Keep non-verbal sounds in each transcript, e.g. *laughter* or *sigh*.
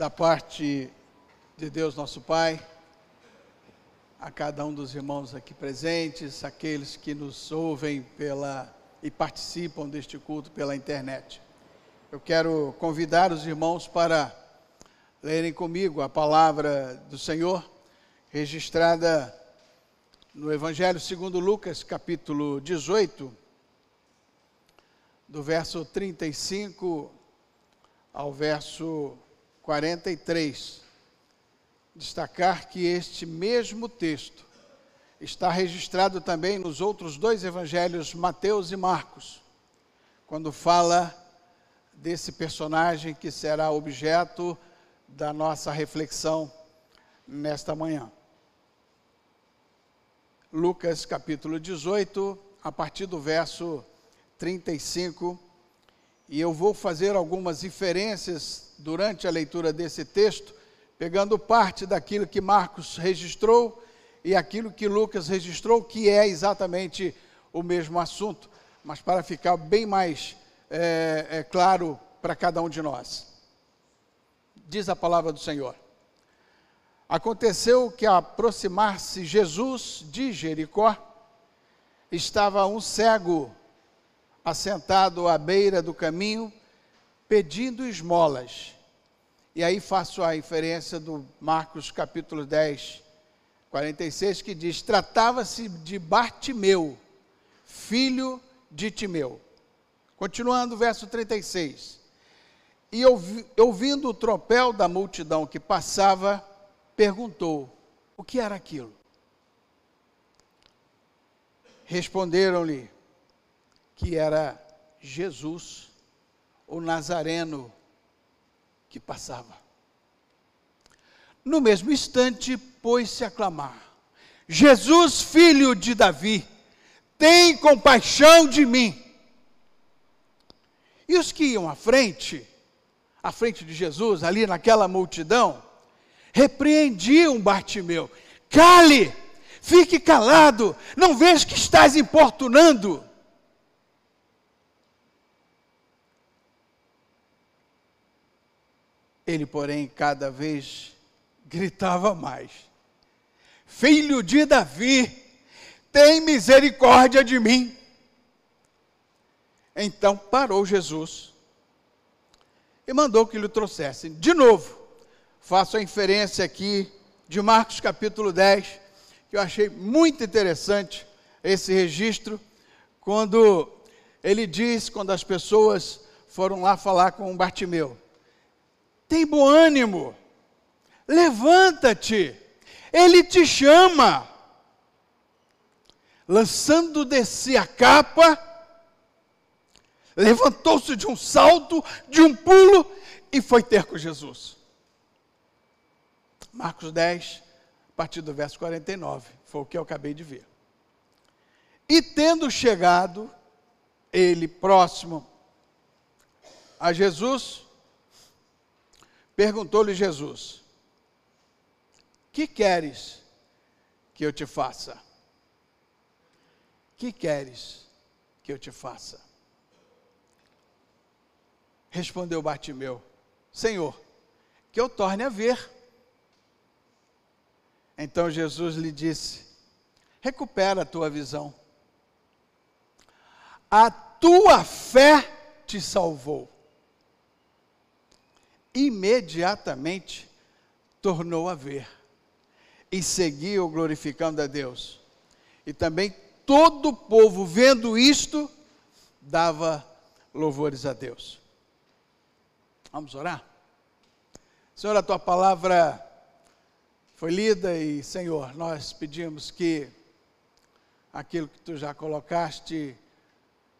da parte de Deus nosso Pai, a cada um dos irmãos aqui presentes, aqueles que nos ouvem pela e participam deste culto pela internet. Eu quero convidar os irmãos para lerem comigo a palavra do Senhor, registrada no Evangelho segundo Lucas, capítulo 18, do verso 35 ao verso 43. Destacar que este mesmo texto está registrado também nos outros dois evangelhos, Mateus e Marcos, quando fala desse personagem que será objeto da nossa reflexão nesta manhã. Lucas capítulo 18, a partir do verso 35, e eu vou fazer algumas inferências durante a leitura desse texto, pegando parte daquilo que Marcos registrou e aquilo que Lucas registrou, que é exatamente o mesmo assunto, mas para ficar bem mais é, é, claro para cada um de nós. Diz a palavra do Senhor. Aconteceu que, aproximar-se Jesus de Jericó, estava um cego assentado à beira do caminho, pedindo esmolas. E aí faço a inferência do Marcos capítulo 10, 46, que diz: Tratava-se de Bartimeu, filho de Timeu. Continuando, verso 36. E ouvi, ouvindo o tropel da multidão que passava, perguntou: O que era aquilo? Responderam-lhe: que era Jesus, o Nazareno, que passava. No mesmo instante, pôs-se a clamar: Jesus, filho de Davi, tem compaixão de mim. E os que iam à frente, à frente de Jesus, ali naquela multidão, repreendiam Bartimeu: cale, fique calado, não vês que estás importunando. Ele, porém, cada vez gritava mais: Filho de Davi, tem misericórdia de mim. Então parou Jesus e mandou que lhe trouxessem. De novo, faço a inferência aqui de Marcos capítulo 10, que eu achei muito interessante esse registro, quando ele diz, quando as pessoas foram lá falar com Bartimeu, tem bom ânimo, levanta-te, ele te chama. Lançando de si a capa, levantou-se de um salto, de um pulo e foi ter com Jesus. Marcos 10, a partir do verso 49, foi o que eu acabei de ver. E tendo chegado, ele próximo a Jesus, Perguntou-lhe Jesus: Que queres que eu te faça? Que queres que eu te faça? Respondeu Bartimeu: Senhor, que eu torne a ver. Então Jesus lhe disse: Recupera a tua visão. A tua fé te salvou imediatamente tornou a ver e seguiu glorificando a Deus. E também todo o povo, vendo isto, dava louvores a Deus. Vamos orar? Senhor, a tua palavra foi lida e, Senhor, nós pedimos que aquilo que tu já colocaste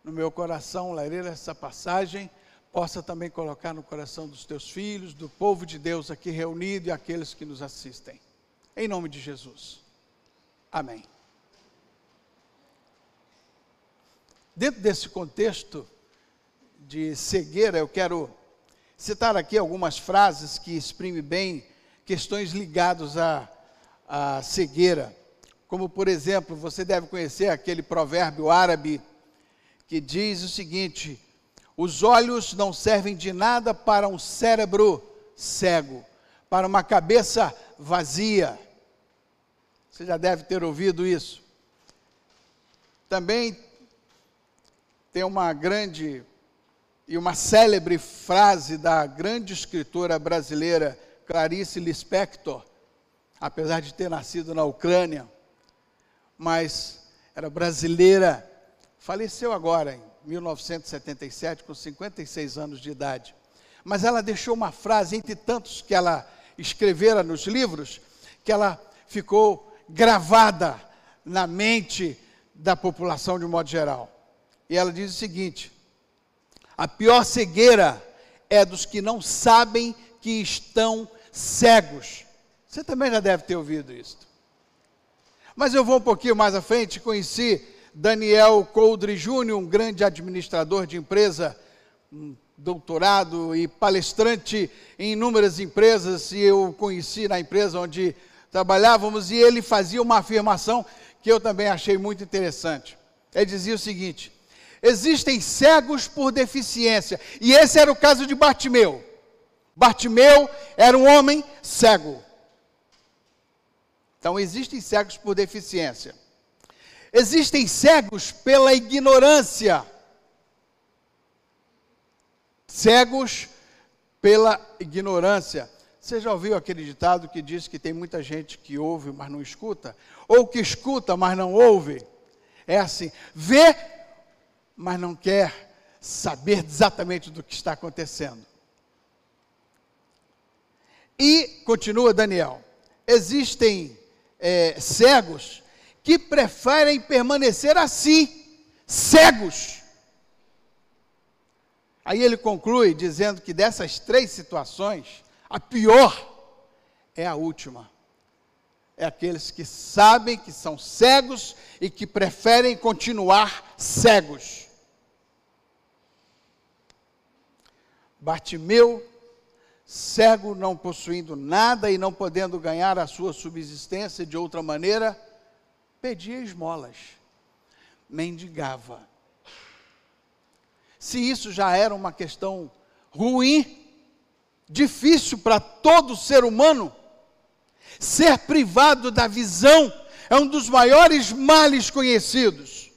no meu coração, ler essa passagem, possa também colocar no coração dos teus filhos, do povo de Deus aqui reunido e aqueles que nos assistem. Em nome de Jesus. Amém. Dentro desse contexto de cegueira, eu quero citar aqui algumas frases que exprimem bem questões ligadas à, à cegueira. Como, por exemplo, você deve conhecer aquele provérbio árabe que diz o seguinte: os olhos não servem de nada para um cérebro cego, para uma cabeça vazia. Você já deve ter ouvido isso. Também tem uma grande e uma célebre frase da grande escritora brasileira Clarice Lispector, apesar de ter nascido na Ucrânia, mas era brasileira, faleceu agora em 1977 com 56 anos de idade. Mas ela deixou uma frase entre tantos que ela escrevera nos livros, que ela ficou gravada na mente da população de modo geral. E ela diz o seguinte: a pior cegueira é dos que não sabem que estão cegos. Você também já deve ter ouvido isso. Mas eu vou um pouquinho mais à frente, conheci Daniel Coldre Júnior, um grande administrador de empresa, um doutorado e palestrante em inúmeras empresas, e eu conheci na empresa onde trabalhávamos, e ele fazia uma afirmação que eu também achei muito interessante. Ele dizia o seguinte: existem cegos por deficiência. E esse era o caso de Bartimeu. Bartimeu era um homem cego. Então, existem cegos por deficiência. Existem cegos pela ignorância. Cegos pela ignorância. Você já ouviu aquele ditado que diz que tem muita gente que ouve, mas não escuta? Ou que escuta, mas não ouve? É assim: vê, mas não quer saber exatamente do que está acontecendo. E, continua Daniel, existem é, cegos que preferem permanecer assim, cegos. Aí ele conclui dizendo que dessas três situações, a pior é a última. É aqueles que sabem que são cegos e que preferem continuar cegos. Bartimeu, cego, não possuindo nada e não podendo ganhar a sua subsistência de outra maneira, pedia esmolas, mendigava. Se isso já era uma questão ruim, difícil para todo ser humano, ser privado da visão é um dos maiores males conhecidos.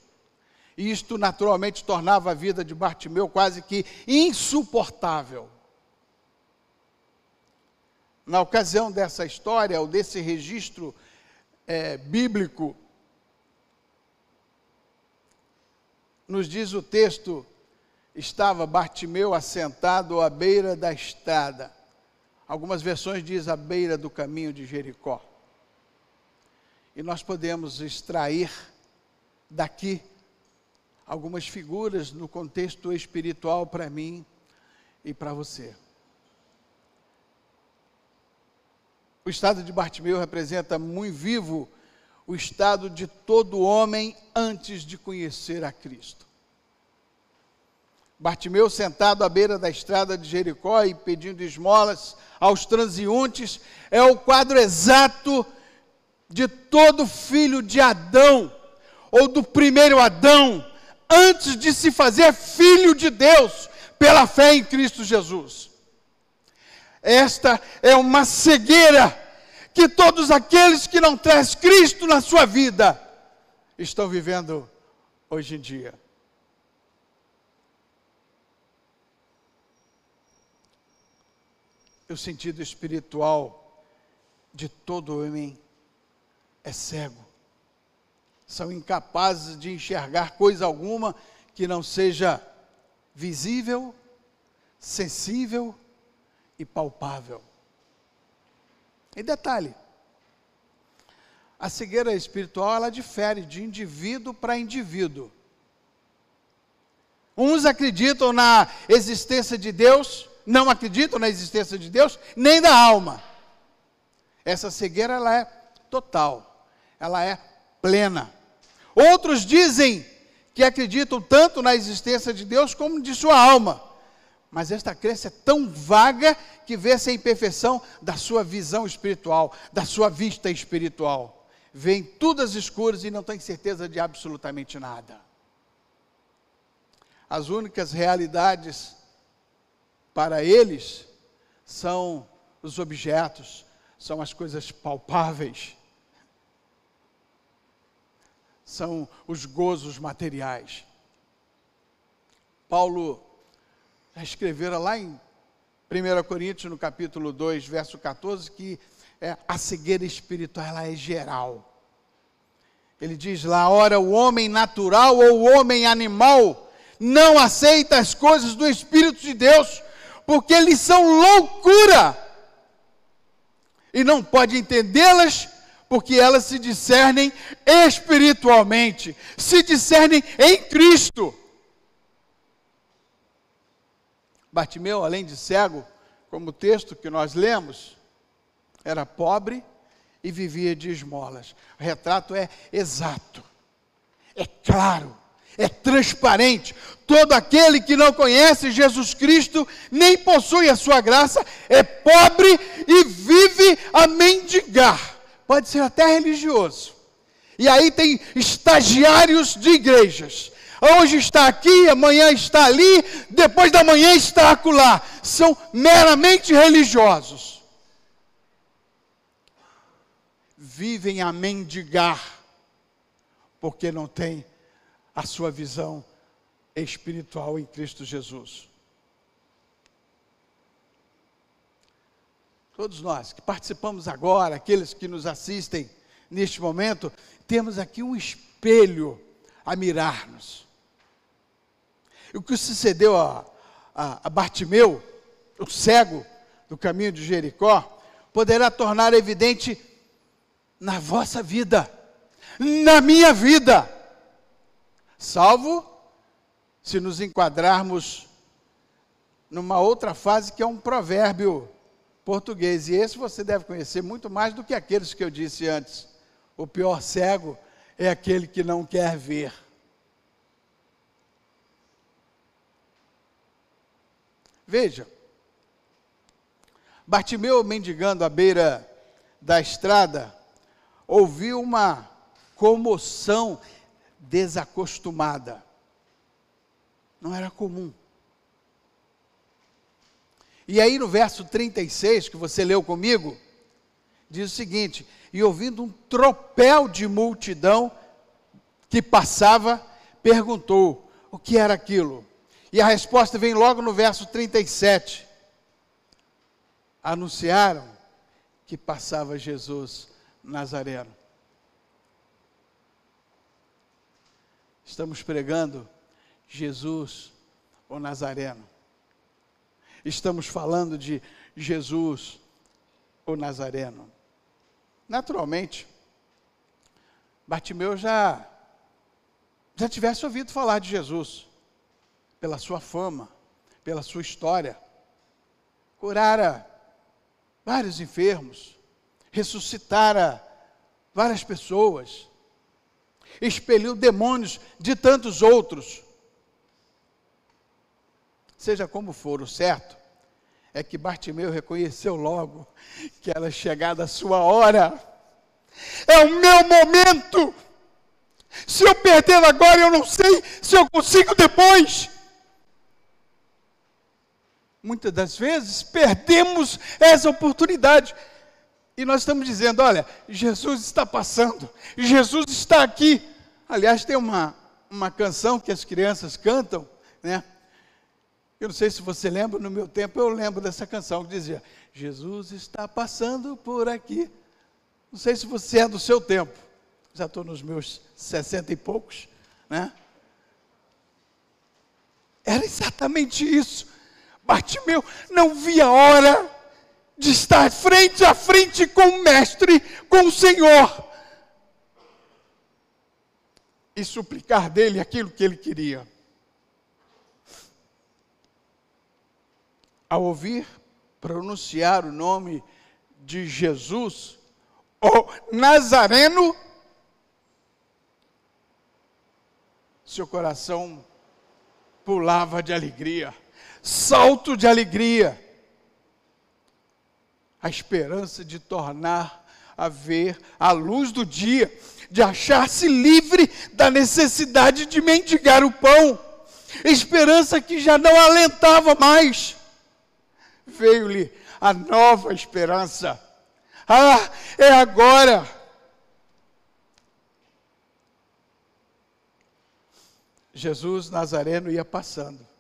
E isto naturalmente tornava a vida de Bartimeu quase que insuportável. Na ocasião dessa história, ou desse registro é, bíblico, nos diz o texto, estava Bartimeu assentado à beira da estrada. Algumas versões diz à beira do caminho de Jericó. E nós podemos extrair daqui algumas figuras no contexto espiritual para mim e para você. O estado de Bartimeu representa muito vivo o estado de todo homem antes de conhecer a Cristo. Bartimeu, sentado à beira da estrada de Jericó e pedindo esmolas aos transeuntes, é o quadro exato de todo filho de Adão, ou do primeiro Adão, antes de se fazer filho de Deus pela fé em Cristo Jesus. Esta é uma cegueira que todos aqueles que não traz Cristo na sua vida estão vivendo hoje em dia. O sentido espiritual de todo homem é cego são incapazes de enxergar coisa alguma que não seja visível, sensível e palpável. E detalhe, a cegueira espiritual ela difere de indivíduo para indivíduo. Uns acreditam na existência de Deus, não acreditam na existência de Deus, nem da alma. Essa cegueira ela é total, ela é plena. Outros dizem que acreditam tanto na existência de Deus como de sua alma. Mas esta crença é tão vaga que vê-se a imperfeição da sua visão espiritual, da sua vista espiritual. Vêem tudo às escuras e não tem certeza de absolutamente nada. As únicas realidades para eles são os objetos, são as coisas palpáveis, são os gozos materiais. Paulo escrevera lá em 1 Coríntios, no capítulo 2, verso 14, que é, a cegueira espiritual ela é geral. Ele diz lá: ora, o homem natural ou o homem animal não aceita as coisas do Espírito de Deus, porque eles são loucura, e não pode entendê-las, porque elas se discernem espiritualmente, se discernem em Cristo. Bartimeu, além de cego, como o texto que nós lemos, era pobre e vivia de esmolas. O retrato é exato, é claro, é transparente. Todo aquele que não conhece Jesus Cristo, nem possui a sua graça, é pobre e vive a mendigar. Pode ser até religioso. E aí tem estagiários de igrejas hoje está aqui, amanhã está ali, depois da manhã está acolá. São meramente religiosos. Vivem a mendigar, porque não têm a sua visão espiritual em Cristo Jesus. Todos nós que participamos agora, aqueles que nos assistem neste momento, temos aqui um espelho a mirar-nos. O que sucedeu a, a, a Bartimeu, o cego do caminho de Jericó, poderá tornar evidente na vossa vida, na minha vida, salvo se nos enquadrarmos numa outra fase que é um provérbio português, e esse você deve conhecer muito mais do que aqueles que eu disse antes. O pior cego é aquele que não quer ver. Veja, Bartimeu, mendigando à beira da estrada, ouviu uma comoção desacostumada. Não era comum. E aí no verso 36, que você leu comigo, diz o seguinte: E ouvindo um tropel de multidão que passava, perguntou: O que era aquilo? E a resposta vem logo no verso 37. Anunciaram que passava Jesus Nazareno. Estamos pregando Jesus, o Nazareno. Estamos falando de Jesus, o Nazareno. Naturalmente, Bartimeu já já tivesse ouvido falar de Jesus pela sua fama, pela sua história. Curara vários enfermos, ressuscitara várias pessoas, expeliu demônios de tantos outros. Seja como for, o certo é que Bartimeu reconheceu logo que era chegada a sua hora. É o meu momento. Se eu perder agora, eu não sei se eu consigo depois muitas das vezes, perdemos essa oportunidade. E nós estamos dizendo: olha, Jesus está passando, Jesus está aqui. Aliás, tem uma, uma canção que as crianças cantam, né? Eu não sei se você lembra, no meu tempo eu lembro dessa canção que dizia: Jesus está passando por aqui. Não sei se você é do seu tempo, já estou nos meus sessenta e poucos, né? Era exatamente isso. Bartimeu não via a hora de estar frente a frente com o Mestre, com o Senhor, e suplicar dele aquilo que ele queria. Ao ouvir pronunciar o nome de Jesus, o Nazareno, seu coração pulava de alegria salto de alegria, a esperança de tornar a ver a luz do dia, de achar-se livre da necessidade de mendigar o pão, esperança que já não alentava mais. Veio-lhe a nova esperança. Ah, é agora. Jesus Nazareno ia passando.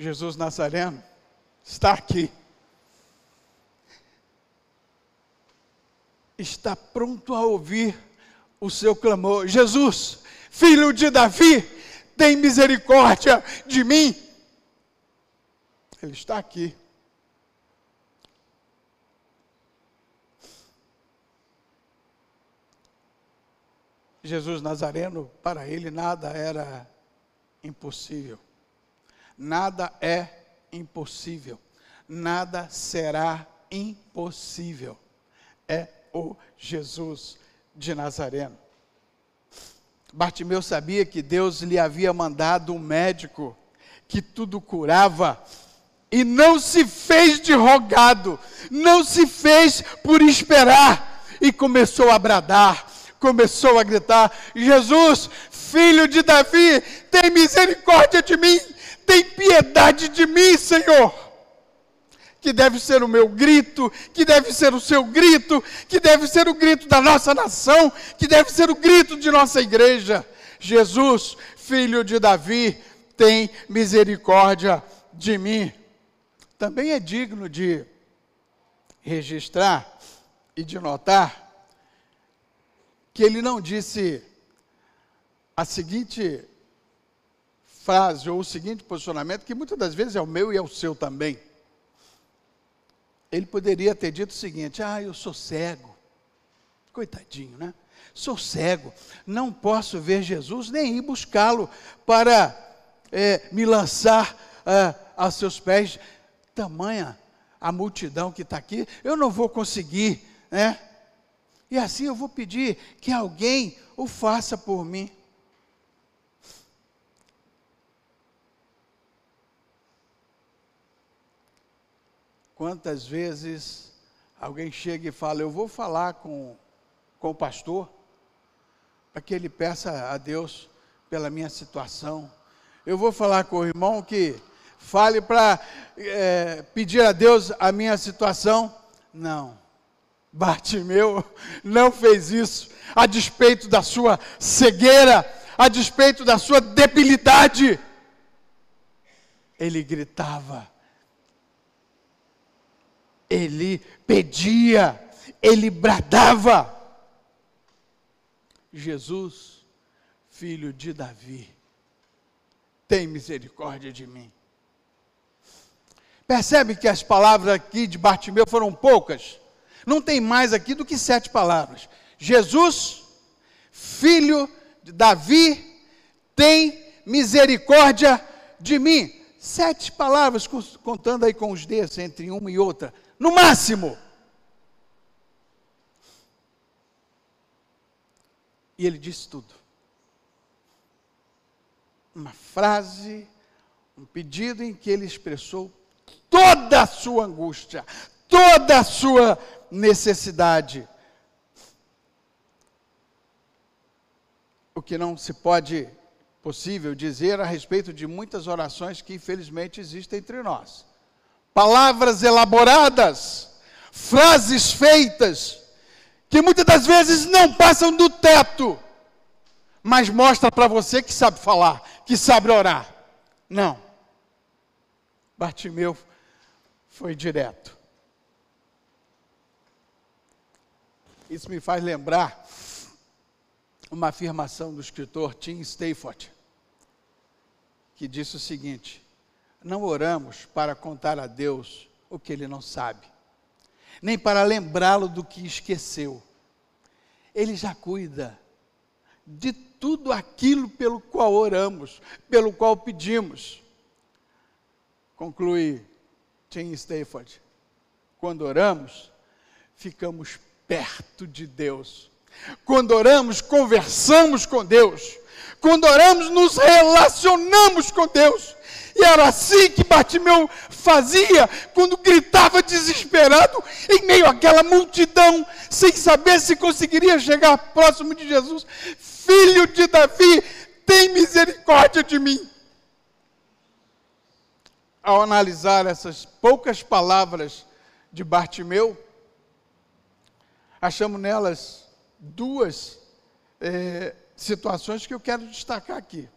Jesus Nazareno está aqui. Está pronto a ouvir o seu clamor. Jesus, filho de Davi, tem misericórdia de mim. Ele está aqui. Jesus Nazareno, para ele nada era impossível. Nada é impossível. Nada será impossível. É o Jesus de Nazareno. Bartimeu sabia que Deus lhe havia mandado um médico que tudo curava e não se fez de rogado, não se fez por esperar e começou a bradar, começou a gritar: Jesus, filho de Davi, tem misericórdia de mim, tem piedade de mim, Senhor. Que deve ser o meu grito, que deve ser o seu grito, que deve ser o grito da nossa nação, que deve ser o grito de nossa igreja. Jesus, filho de Davi, tem misericórdia de mim. Também é digno de registrar e de notar que ele não disse a seguinte frase ou o seguinte posicionamento, que muitas das vezes é o meu e é o seu também. Ele poderia ter dito o seguinte: Ah, eu sou cego. Coitadinho, né? Sou cego, não posso ver Jesus nem ir buscá-lo para é, me lançar é, seus pés. Tamanha a multidão que está aqui, eu não vou conseguir, né? E assim eu vou pedir que alguém o faça por mim. Quantas vezes alguém chega e fala: Eu vou falar com, com o pastor, para que ele peça a Deus pela minha situação. Eu vou falar com o irmão que fale para é, pedir a Deus a minha situação. Não. Bartimeu não fez isso, a despeito da sua cegueira, a despeito da sua debilidade. Ele gritava, ele pedia, ele bradava. Jesus, filho de Davi, tem misericórdia de mim. Percebe que as palavras aqui de Bartimeu foram poucas? Não tem mais aqui do que sete palavras. Jesus, filho de Davi, tem misericórdia de mim. Sete palavras, contando aí com os dedos entre uma e outra, no máximo. E ele disse tudo. Uma frase, um pedido em que ele expressou toda a sua angústia, toda a sua necessidade. O que não se pode possível dizer a respeito de muitas orações que infelizmente existem entre nós. Palavras elaboradas, frases feitas, que muitas das vezes não passam do teto, mas mostra para você que sabe falar, que sabe orar. Não. Bartimeu foi direto. Isso me faz lembrar uma afirmação do escritor Tim Stafford, que disse o seguinte: Não oramos para contar a Deus o que ele não sabe, nem para lembrá-lo do que esqueceu. Ele já cuida de tudo aquilo pelo qual oramos, pelo qual pedimos. Conclui Tim Stafford: Quando oramos, ficamos perto de Deus. Quando oramos, conversamos com Deus. Quando oramos, nos relacionamos com Deus. E era assim que Bartimeu fazia quando gritava desesperado em meio àquela multidão, sem saber se conseguiria chegar próximo de Jesus. Filho de Davi, tem misericórdia de mim. ao analisar essas poucas palavras de Bartimeu, achamos nelas duas é, situações que eu quero destacar aqui.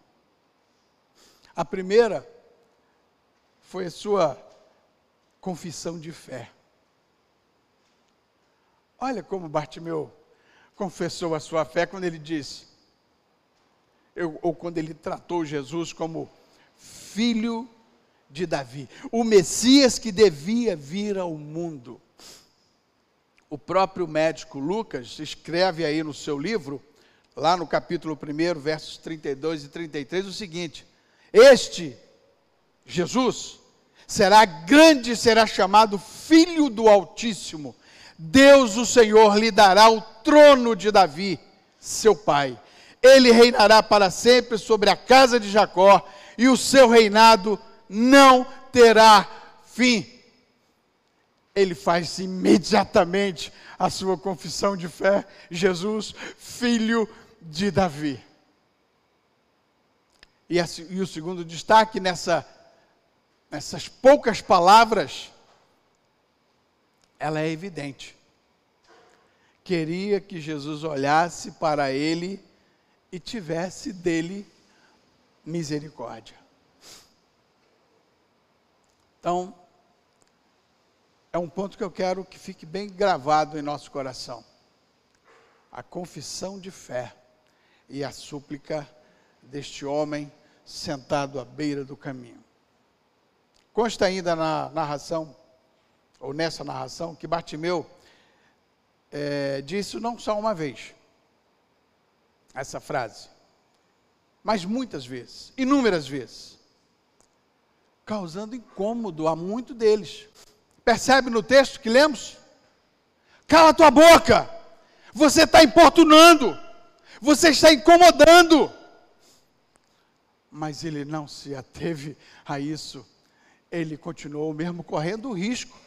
A primeira foi a sua confissão de fé. Olha como Bartimeu confessou a sua fé quando ele disse, eu, ou quando ele tratou Jesus como filho de Davi, o Messias que devia vir ao mundo. O próprio médico Lucas escreve aí no seu livro, lá no capítulo 1, versos 32 e 33, o seguinte: Este, Jesus, será grande será chamado Filho do Altíssimo. Deus, o Senhor, lhe dará o trono de Davi, seu pai. Ele reinará para sempre sobre a casa de Jacó, e o seu reinado não terá fim. Ele faz imediatamente a sua confissão de fé: Jesus, filho de Davi. E, a, e o segundo destaque nessa, nessas poucas palavras, ela é evidente. Queria que Jesus olhasse para ele e tivesse dele misericórdia. Então, é um ponto que eu quero que fique bem gravado em nosso coração. A confissão de fé e a súplica deste homem sentado à beira do caminho. Consta ainda na narração, ou nessa narração, que Bartimeu é, disse não só uma vez, essa frase, mas muitas vezes, inúmeras vezes causando incômodo a muitos deles. Percebe no texto que lemos? Cala tua boca! Você está importunando, você está incomodando. Mas ele não se ateve a isso, ele continuou mesmo correndo o risco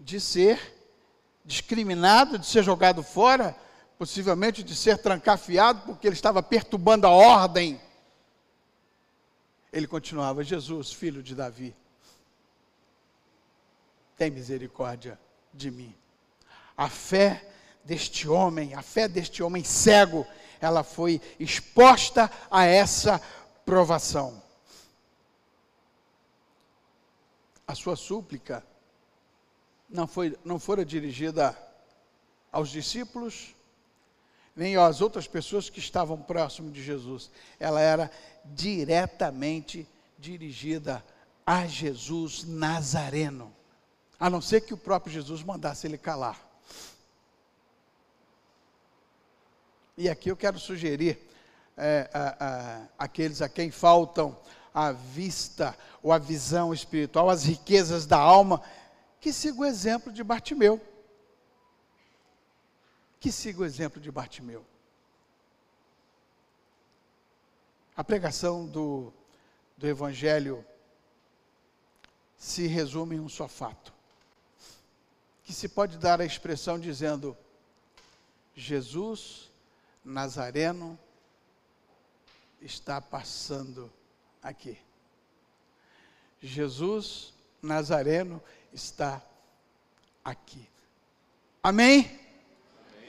de ser discriminado, de ser jogado fora, possivelmente de ser trancafiado, porque ele estava perturbando a ordem ele continuava: Jesus, filho de Davi, tem misericórdia de mim. A fé deste homem, a fé deste homem cego, ela foi exposta a essa provação. A sua súplica não, foi, não fora dirigida aos discípulos, nem às outras pessoas que estavam próximo de Jesus. Ela era diretamente dirigida a Jesus Nazareno. A não ser que o próprio Jesus mandasse ele calar. E aqui eu quero sugerir é, a, a, aqueles a quem faltam a vista ou a visão espiritual, as riquezas da alma, que sigam o exemplo de Bartimeu que siga o exemplo de Bartimeu. A pregação do, do Evangelho se resume em um só fato, que se pode dar a expressão dizendo: Jesus Nazareno está passando aqui. Jesus Nazareno está aqui. Amém?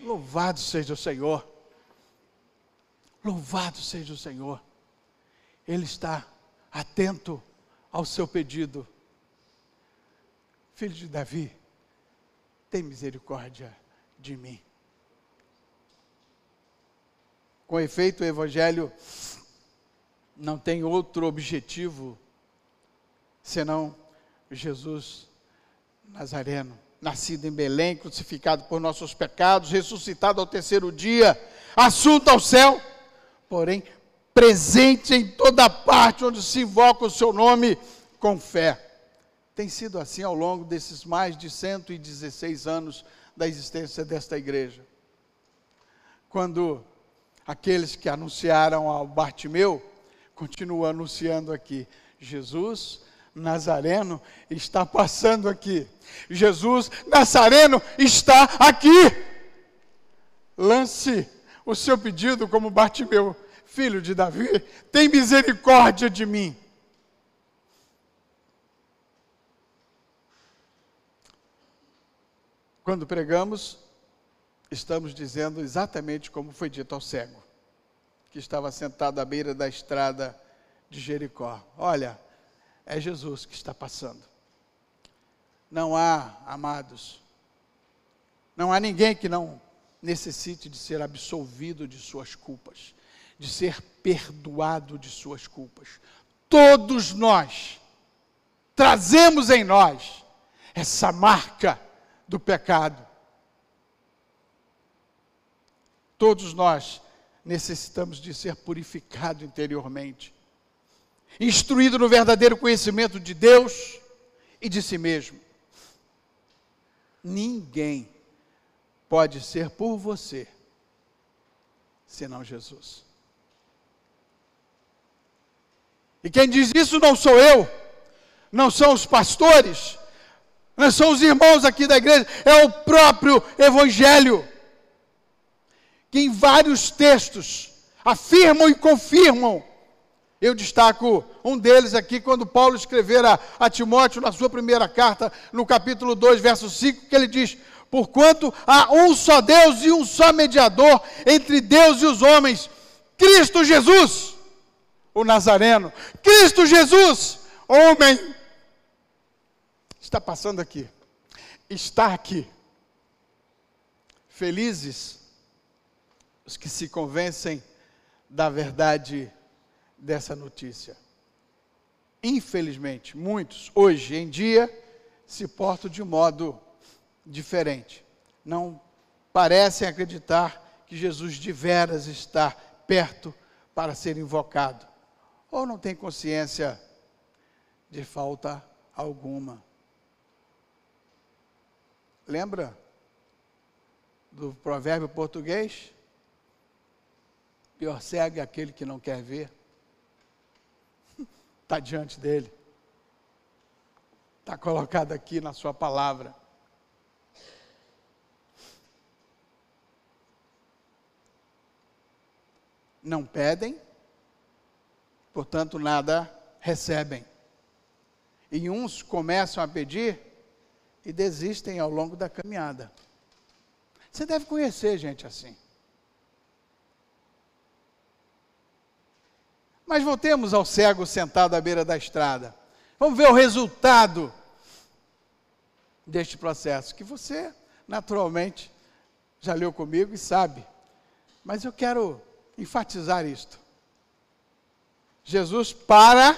Louvado seja o Senhor. Louvado seja o Senhor. Ele está atento ao seu pedido. Filho de Davi, tem misericórdia de mim. Com efeito, o Evangelho não tem outro objetivo senão Jesus Nazareno nascido em Belém, crucificado por nossos pecados, ressuscitado ao terceiro dia, assunto ao céu, porém presente em toda parte onde se invoca o seu nome com fé. Tem sido assim ao longo desses mais de 116 anos da existência desta igreja. Quando aqueles que anunciaram ao Bartimeu continuam anunciando aqui: Jesus Nazareno está passando aqui. Jesus Nazareno está aqui. Lance o seu pedido como Bartimeu, filho de Davi, tem misericórdia de mim. Quando pregamos, estamos dizendo exatamente como foi dito ao cego, que estava sentado à beira da estrada de Jericó: Olha, é Jesus que está passando. Não há, amados, não há ninguém que não necessite de ser absolvido de suas culpas, de ser perdoado de suas culpas. Todos nós trazemos em nós essa marca do pecado. Todos nós necessitamos de ser purificado interiormente, instruído no verdadeiro conhecimento de Deus e de si mesmo. Ninguém pode ser por você, senão Jesus. E quem diz isso não sou eu, não são os pastores, não são os irmãos aqui da igreja, é o próprio Evangelho, que em vários textos afirmam e confirmam. Eu destaco um deles aqui, quando Paulo escrever a, a Timóteo, na sua primeira carta, no capítulo 2, verso 5, que ele diz: Porquanto há um só Deus e um só mediador entre Deus e os homens, Cristo Jesus, o Nazareno. Cristo Jesus, homem, está passando aqui, está aqui. Felizes os que se convencem da verdade dessa notícia. Infelizmente, muitos hoje em dia se portam de modo diferente. Não parecem acreditar que Jesus de veras está perto para ser invocado. Ou não tem consciência de falta alguma. Lembra do provérbio português? Pior cego é aquele que não quer ver. Está *laughs* diante dele. Está colocado aqui na sua palavra. não pedem, portanto nada recebem. E uns começam a pedir e desistem ao longo da caminhada. Você deve conhecer gente assim. Mas voltemos ao cego sentado à beira da estrada. Vamos ver o resultado deste processo, que você, naturalmente, já leu comigo e sabe. Mas eu quero enfatizar isto. Jesus para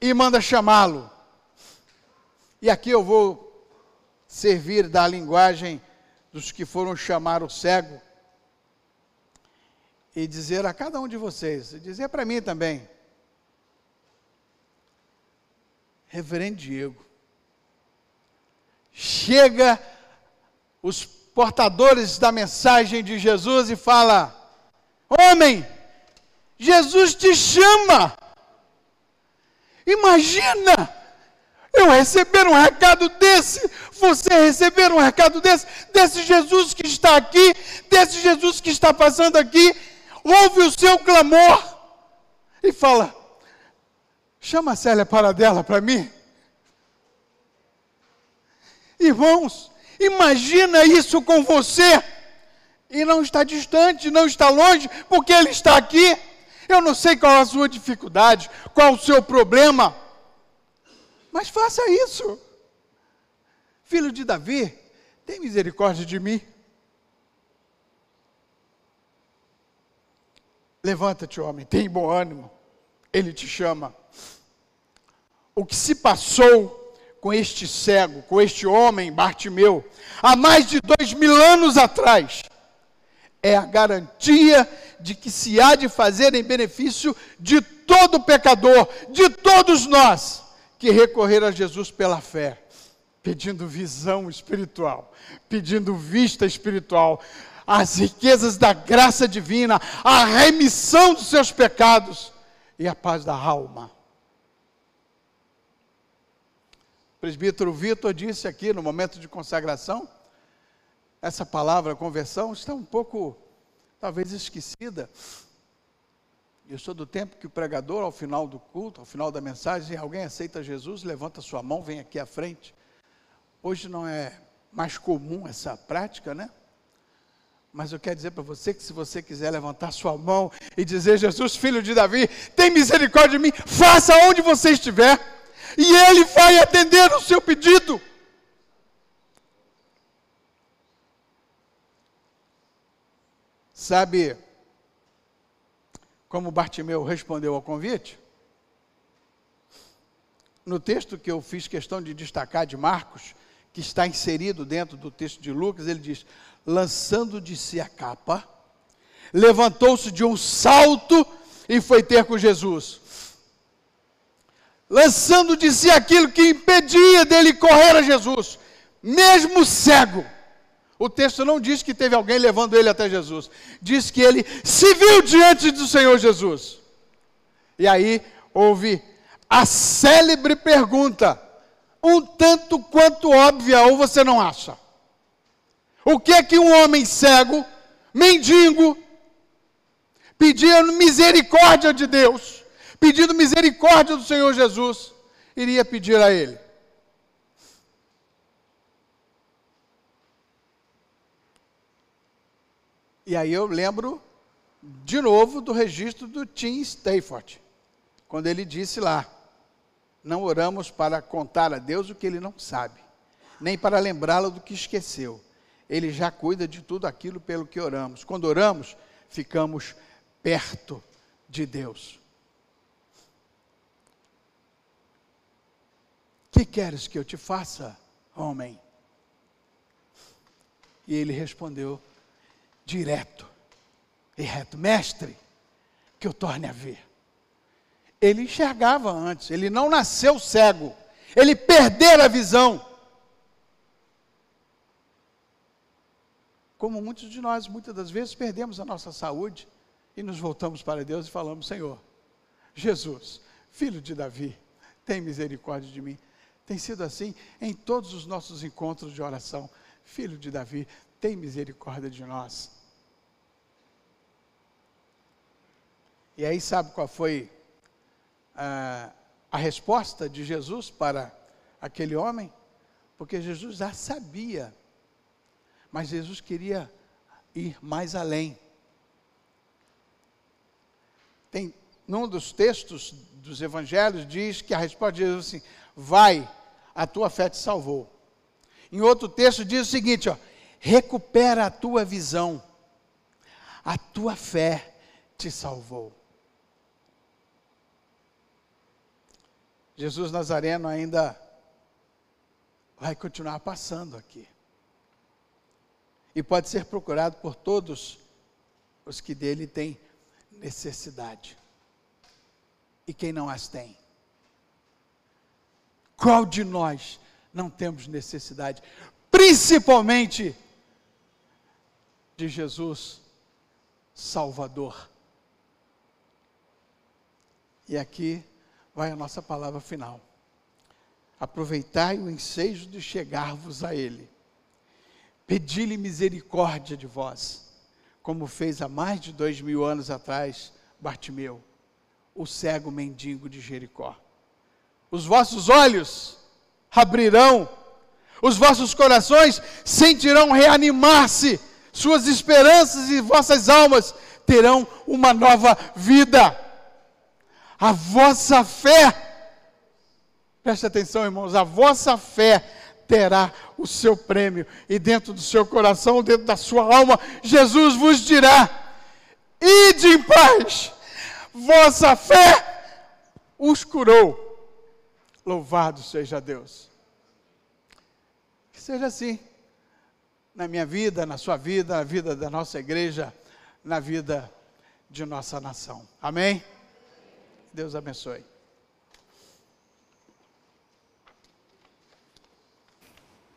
e manda chamá-lo. E aqui eu vou servir da linguagem dos que foram chamar o cego e dizer a cada um de vocês, e dizer para mim também, Reverendo Diego, chega os portadores da mensagem de Jesus e fala: Homem, Jesus te chama. Imagina eu receber um recado desse, você receber um recado desse, desse Jesus que está aqui, desse Jesus que está passando aqui, ouve o seu clamor e fala: chama a Célia para dela para mim. Irmãos, imagina isso com você e não está distante, não está longe, porque Ele está aqui. Eu não sei qual a sua dificuldade, qual o seu problema, mas faça isso. Filho de Davi, tem misericórdia de mim. Levanta-te, homem, tem bom ânimo, Ele te chama. O que se passou com este cego, com este homem, Bartimeu, há mais de dois mil anos atrás, é a garantia de que se há de fazer em benefício de todo pecador, de todos nós, que recorrer a Jesus pela fé, pedindo visão espiritual, pedindo vista espiritual, as riquezas da graça divina, a remissão dos seus pecados e a paz da alma. O presbítero Vitor disse aqui no momento de consagração essa palavra conversão está um pouco, talvez, esquecida. Eu sou do tempo que o pregador, ao final do culto, ao final da mensagem, alguém aceita Jesus, levanta sua mão, vem aqui à frente. Hoje não é mais comum essa prática, né? Mas eu quero dizer para você que se você quiser levantar sua mão e dizer, Jesus, filho de Davi, tem misericórdia de mim, faça onde você estiver, e Ele vai atender o seu pedido. Sabe como Bartimeu respondeu ao convite? No texto que eu fiz questão de destacar de Marcos, que está inserido dentro do texto de Lucas, ele diz: lançando de si a capa, levantou-se de um salto e foi ter com Jesus. Lançando de si aquilo que impedia dele correr a Jesus, mesmo cego. O texto não diz que teve alguém levando ele até Jesus, diz que ele se viu diante do Senhor Jesus. E aí houve a célebre pergunta: um tanto quanto óbvia, ou você não acha? O que é que um homem cego, mendigo, pedindo misericórdia de Deus, pedindo misericórdia do Senhor Jesus, iria pedir a ele? E aí eu lembro de novo do registro do Tim Stafford, quando ele disse lá: não oramos para contar a Deus o que ele não sabe, nem para lembrá-lo do que esqueceu. Ele já cuida de tudo aquilo pelo que oramos. Quando oramos, ficamos perto de Deus. Que queres que eu te faça, homem? E ele respondeu direto e reto: Mestre, que eu torne a ver. Ele enxergava antes, ele não nasceu cego, ele perdeu a visão. Como muitos de nós, muitas das vezes, perdemos a nossa saúde e nos voltamos para Deus e falamos: Senhor, Jesus, filho de Davi, tem misericórdia de mim. Tem sido assim em todos os nossos encontros de oração. Filho de Davi, tem misericórdia de nós. E aí, sabe qual foi a, a resposta de Jesus para aquele homem? Porque Jesus já sabia, mas Jesus queria ir mais além. Tem, num dos textos dos evangelhos diz que a resposta de Jesus é assim: vai, a tua fé te salvou. Em outro texto diz o seguinte, ó, recupera a tua visão. A tua fé te salvou. Jesus Nazareno ainda vai continuar passando aqui. E pode ser procurado por todos os que dele têm necessidade. E quem não as tem? Qual de nós não temos necessidade? Principalmente de Jesus Salvador. E aqui vai a nossa palavra final. Aproveitai o ensejo de chegar-vos a Ele. Pedi-lhe misericórdia de vós, como fez há mais de dois mil anos atrás Bartimeu, o cego mendigo de Jericó. Os vossos olhos abrirão, os vossos corações sentirão reanimar-se, suas esperanças e vossas almas terão uma nova vida a vossa fé, preste atenção, irmãos, a vossa fé terá o seu prêmio, e dentro do seu coração, dentro da sua alma, Jesus vos dirá: ide em paz, vossa fé os curou. Louvado seja Deus. Que seja assim na minha vida, na sua vida, na vida da nossa igreja, na vida de nossa nação. Amém? Deus abençoe.